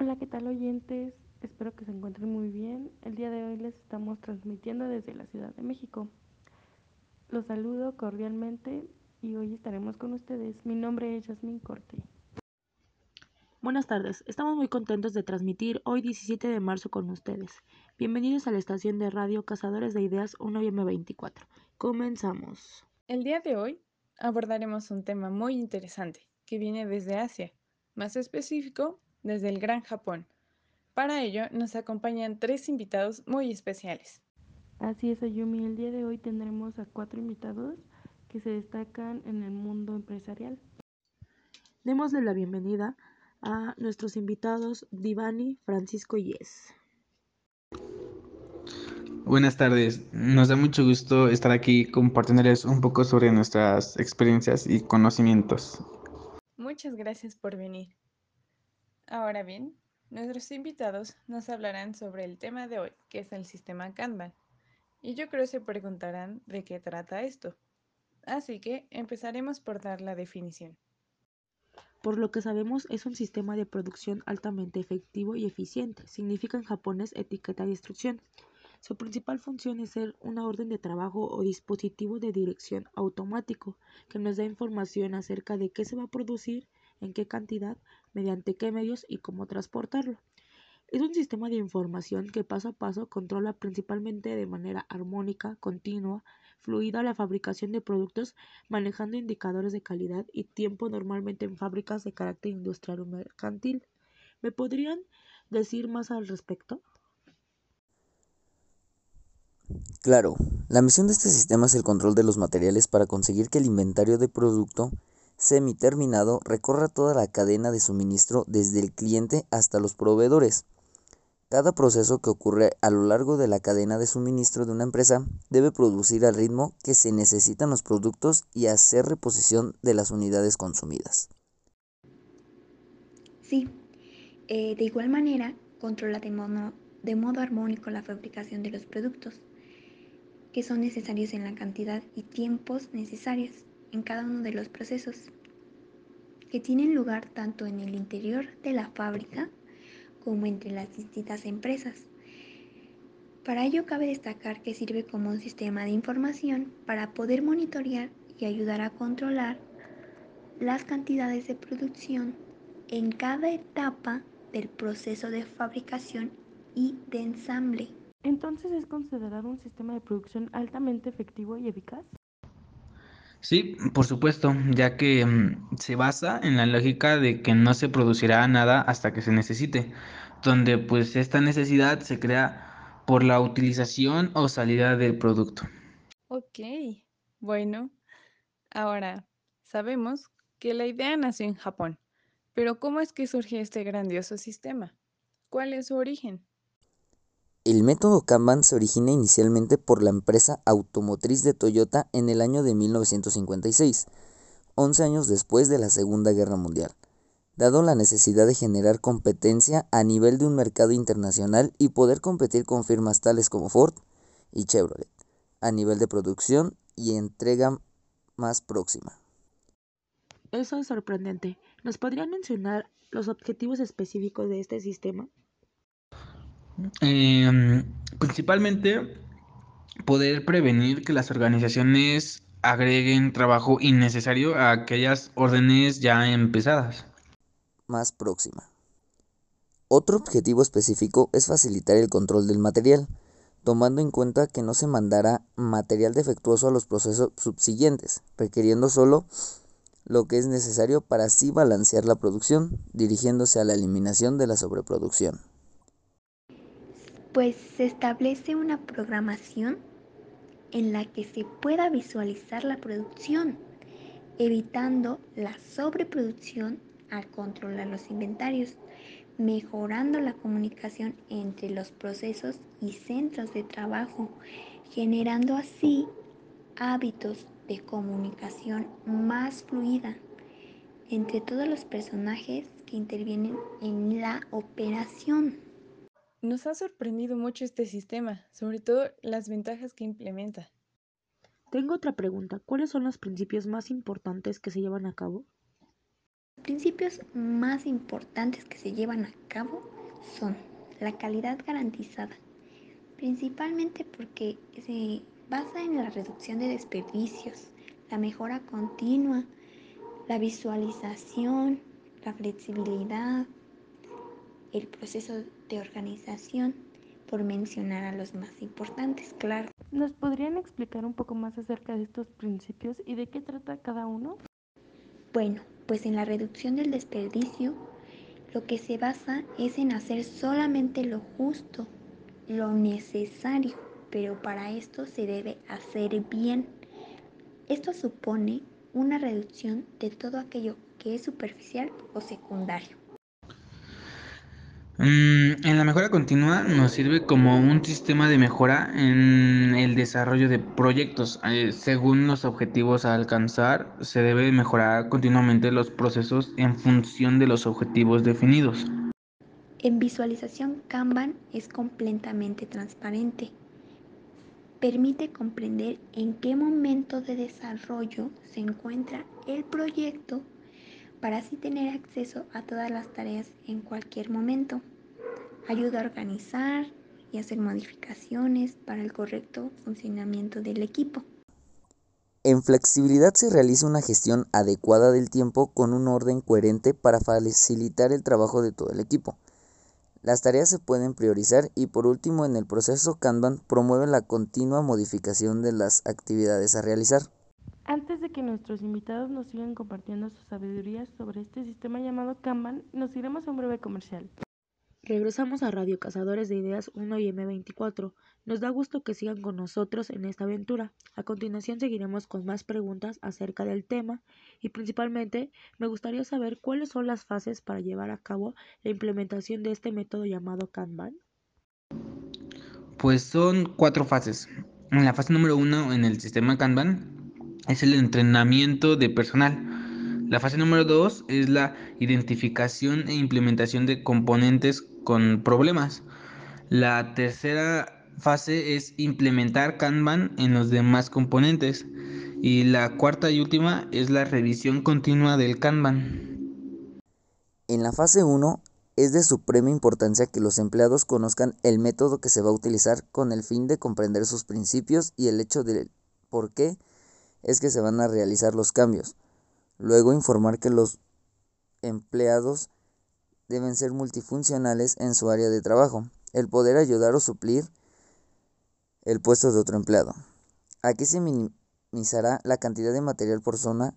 Hola, ¿qué tal oyentes? Espero que se encuentren muy bien. El día de hoy les estamos transmitiendo desde la Ciudad de México. Los saludo cordialmente y hoy estaremos con ustedes. Mi nombre es Jasmine Corte. Buenas tardes, estamos muy contentos de transmitir hoy 17 de marzo con ustedes. Bienvenidos a la estación de radio Cazadores de Ideas 1M24. Comenzamos. El día de hoy abordaremos un tema muy interesante que viene desde Asia, más específico desde el Gran Japón. Para ello nos acompañan tres invitados muy especiales. Así es, Ayumi. El día de hoy tendremos a cuatro invitados que se destacan en el mundo empresarial. Démosle la bienvenida a nuestros invitados Divani, Francisco y Yes. Buenas tardes, nos da mucho gusto estar aquí compartiéndoles un poco sobre nuestras experiencias y conocimientos. Muchas gracias por venir. Ahora bien, nuestros invitados nos hablarán sobre el tema de hoy, que es el sistema Kanban. Y yo creo se preguntarán de qué trata esto. Así que empezaremos por dar la definición. Por lo que sabemos, es un sistema de producción altamente efectivo y eficiente. Significa en japonés etiqueta de instrucción. Su principal función es ser una orden de trabajo o dispositivo de dirección automático que nos da información acerca de qué se va a producir en qué cantidad, mediante qué medios y cómo transportarlo. Es un sistema de información que paso a paso controla principalmente de manera armónica, continua, fluida la fabricación de productos, manejando indicadores de calidad y tiempo normalmente en fábricas de carácter industrial o mercantil. ¿Me podrían decir más al respecto? Claro, la misión de este sistema es el control de los materiales para conseguir que el inventario de producto semi-terminado recorra toda la cadena de suministro desde el cliente hasta los proveedores. Cada proceso que ocurre a lo largo de la cadena de suministro de una empresa debe producir al ritmo que se necesitan los productos y hacer reposición de las unidades consumidas. Sí, eh, de igual manera controla de modo, de modo armónico la fabricación de los productos que son necesarios en la cantidad y tiempos necesarios en cada uno de los procesos que tienen lugar tanto en el interior de la fábrica como entre las distintas empresas. Para ello cabe destacar que sirve como un sistema de información para poder monitorear y ayudar a controlar las cantidades de producción en cada etapa del proceso de fabricación y de ensamble. Entonces es considerado un sistema de producción altamente efectivo y eficaz. Sí, por supuesto, ya que mm, se basa en la lógica de que no se producirá nada hasta que se necesite, donde pues esta necesidad se crea por la utilización o salida del producto. Ok, bueno, ahora sabemos que la idea nació en Japón, pero ¿cómo es que surge este grandioso sistema? ¿Cuál es su origen? El método Kanban se origina inicialmente por la empresa automotriz de Toyota en el año de 1956, 11 años después de la Segunda Guerra Mundial, dado la necesidad de generar competencia a nivel de un mercado internacional y poder competir con firmas tales como Ford y Chevrolet, a nivel de producción y entrega más próxima. Eso es sorprendente. ¿Nos podrían mencionar los objetivos específicos de este sistema? Em, principalmente poder prevenir que las organizaciones agreguen trabajo innecesario a aquellas órdenes ya empezadas. Más próxima. Otro objetivo específico es facilitar el control del material, tomando en cuenta que no se mandará material defectuoso a los procesos subsiguientes, requiriendo solo lo que es necesario para así balancear la producción, dirigiéndose a la eliminación de la sobreproducción pues se establece una programación en la que se pueda visualizar la producción, evitando la sobreproducción al controlar los inventarios, mejorando la comunicación entre los procesos y centros de trabajo, generando así hábitos de comunicación más fluida entre todos los personajes que intervienen en la operación. Nos ha sorprendido mucho este sistema, sobre todo las ventajas que implementa. Tengo otra pregunta. ¿Cuáles son los principios más importantes que se llevan a cabo? Los principios más importantes que se llevan a cabo son la calidad garantizada, principalmente porque se basa en la reducción de desperdicios, la mejora continua, la visualización, la flexibilidad, el proceso de organización, por mencionar a los más importantes, claro. ¿Nos podrían explicar un poco más acerca de estos principios y de qué trata cada uno? Bueno, pues en la reducción del desperdicio, lo que se basa es en hacer solamente lo justo, lo necesario, pero para esto se debe hacer bien. Esto supone una reducción de todo aquello que es superficial o secundario. Mm, en la mejora continua nos sirve como un sistema de mejora en el desarrollo de proyectos. Eh, según los objetivos a alcanzar, se debe mejorar continuamente los procesos en función de los objetivos definidos. En visualización, Kanban es completamente transparente. Permite comprender en qué momento de desarrollo se encuentra el proyecto para así tener acceso a todas las tareas en cualquier momento. Ayuda a organizar y hacer modificaciones para el correcto funcionamiento del equipo. En flexibilidad se realiza una gestión adecuada del tiempo con un orden coherente para facilitar el trabajo de todo el equipo. Las tareas se pueden priorizar y por último en el proceso Kanban promueve la continua modificación de las actividades a realizar. Antes de que nuestros invitados nos sigan compartiendo sus sabidurías sobre este sistema llamado Kanban, nos iremos a un breve comercial. Regresamos a Radio Cazadores de Ideas 1 y M24. Nos da gusto que sigan con nosotros en esta aventura. A continuación seguiremos con más preguntas acerca del tema y principalmente me gustaría saber cuáles son las fases para llevar a cabo la implementación de este método llamado Kanban. Pues son cuatro fases. En la fase número uno en el sistema Kanban es el entrenamiento de personal. La fase número 2 es la identificación e implementación de componentes con problemas. La tercera fase es implementar Kanban en los demás componentes. Y la cuarta y última es la revisión continua del Kanban. En la fase 1 es de suprema importancia que los empleados conozcan el método que se va a utilizar con el fin de comprender sus principios y el hecho de por qué es que se van a realizar los cambios. Luego informar que los empleados deben ser multifuncionales en su área de trabajo, el poder ayudar o suplir el puesto de otro empleado. Aquí se minimizará la cantidad de material por zona,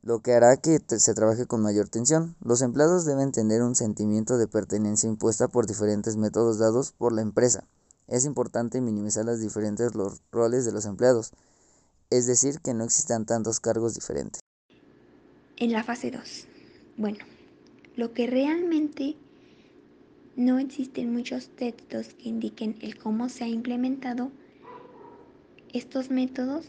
lo que hará que se trabaje con mayor tensión. Los empleados deben tener un sentimiento de pertenencia impuesta por diferentes métodos dados por la empresa. Es importante minimizar las diferentes roles de los empleados es decir, que no existan tantos cargos diferentes. En la fase 2, bueno, lo que realmente no existen muchos textos que indiquen el cómo se ha implementado estos métodos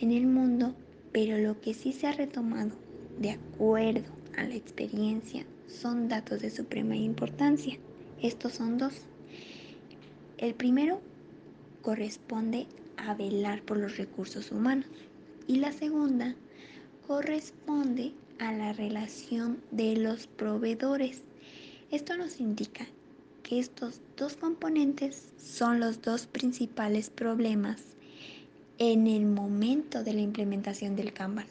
en el mundo, pero lo que sí se ha retomado de acuerdo a la experiencia son datos de suprema importancia. Estos son dos. El primero corresponde a velar por los recursos humanos y la segunda corresponde a la relación de los proveedores. Esto nos indica que estos dos componentes son los dos principales problemas en el momento de la implementación del Kanban.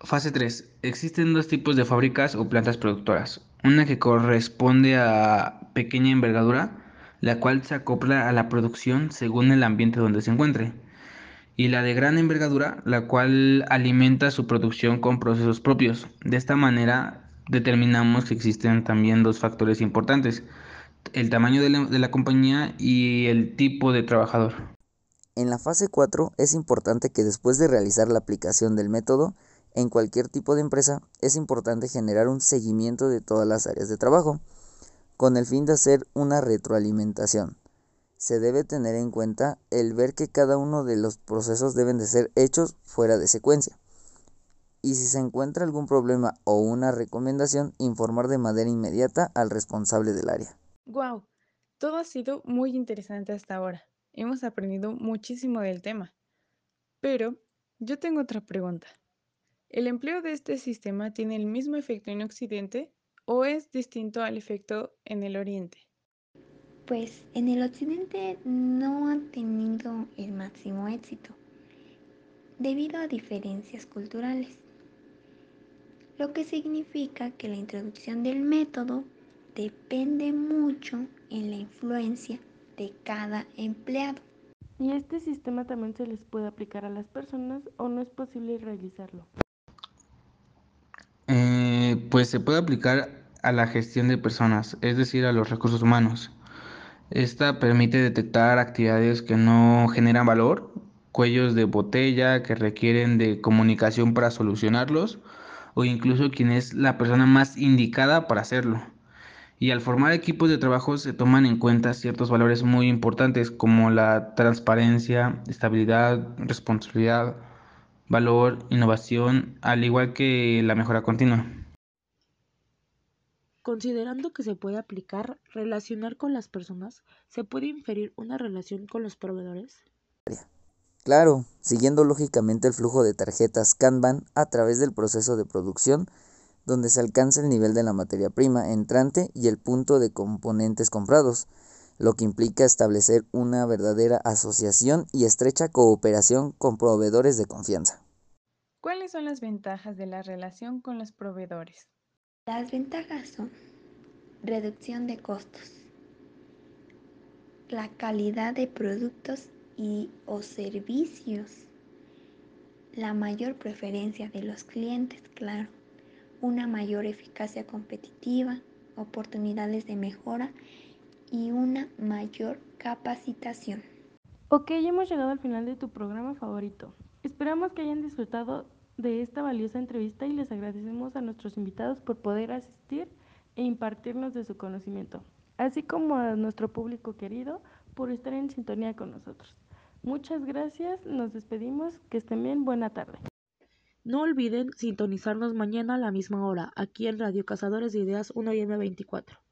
Fase 3. Existen dos tipos de fábricas o plantas productoras. Una que corresponde a pequeña envergadura la cual se acopla a la producción según el ambiente donde se encuentre, y la de gran envergadura, la cual alimenta su producción con procesos propios. De esta manera determinamos que existen también dos factores importantes, el tamaño de la, compañía y el tipo de trabajador. En la fase 4 es importante que después de realizar la aplicación del método, en cualquier tipo de empresa, es importante generar un seguimiento de todas las áreas de trabajo con el fin de hacer una retroalimentación. Se debe tener en cuenta el ver que cada uno de los procesos deben de ser hechos fuera de secuencia. Y si se encuentra algún problema o una recomendación, informar de manera inmediata al responsable del área. Wow, todo ha sido muy interesante hasta ahora. Hemos aprendido muchísimo del tema. Pero yo tengo otra pregunta. ¿El empleo de este sistema tiene el mismo efecto en Occidente o es distinto al efecto en el Oriente? Pues en el Occidente no ha tenido el máximo éxito debido a diferencias culturales, lo que significa que la introducción del método depende mucho en la influencia de cada empleado. ¿Y este sistema también se les puede aplicar a las personas o no es posible realizarlo? Pues se puede aplicar a la gestión de personas, es decir, a los recursos humanos. Esta permite detectar actividades que no generan valor, cuellos de botella que requieren de comunicación para solucionarlos, o incluso quién es la persona más indicada para hacerlo. Y al formar equipos de trabajo se toman en cuenta ciertos valores muy importantes como la transparencia, estabilidad, responsabilidad, valor, innovación, al igual que la mejora continua. Considerando que se puede aplicar relacionar con las personas, ¿se puede inferir una relación con los proveedores? Claro, siguiendo lógicamente el flujo de tarjetas Kanban a través del proceso de producción, donde se alcanza el nivel de la materia prima entrante y el punto de componentes comprados, lo que implica establecer una verdadera asociación y estrecha cooperación con proveedores de confianza. ¿Cuáles son las ventajas de la relación con los proveedores? Las ventajas son reducción de costos, la calidad de productos y o servicios, la mayor preferencia de los clientes, claro, una mayor eficacia competitiva, oportunidades de mejora y una mayor capacitación. Ok, hemos llegado al final de tu programa favorito. Esperamos que hayan disfrutado de esta valiosa entrevista y les agradecemos a nuestros invitados por poder asistir e impartirnos de su conocimiento, así como a nuestro público querido por estar en sintonía con nosotros. Muchas gracias, nos despedimos, que estén bien, buena tarde. No olviden sintonizarnos mañana a la misma hora, aquí en Radio Cazadores de Ideas 1M24.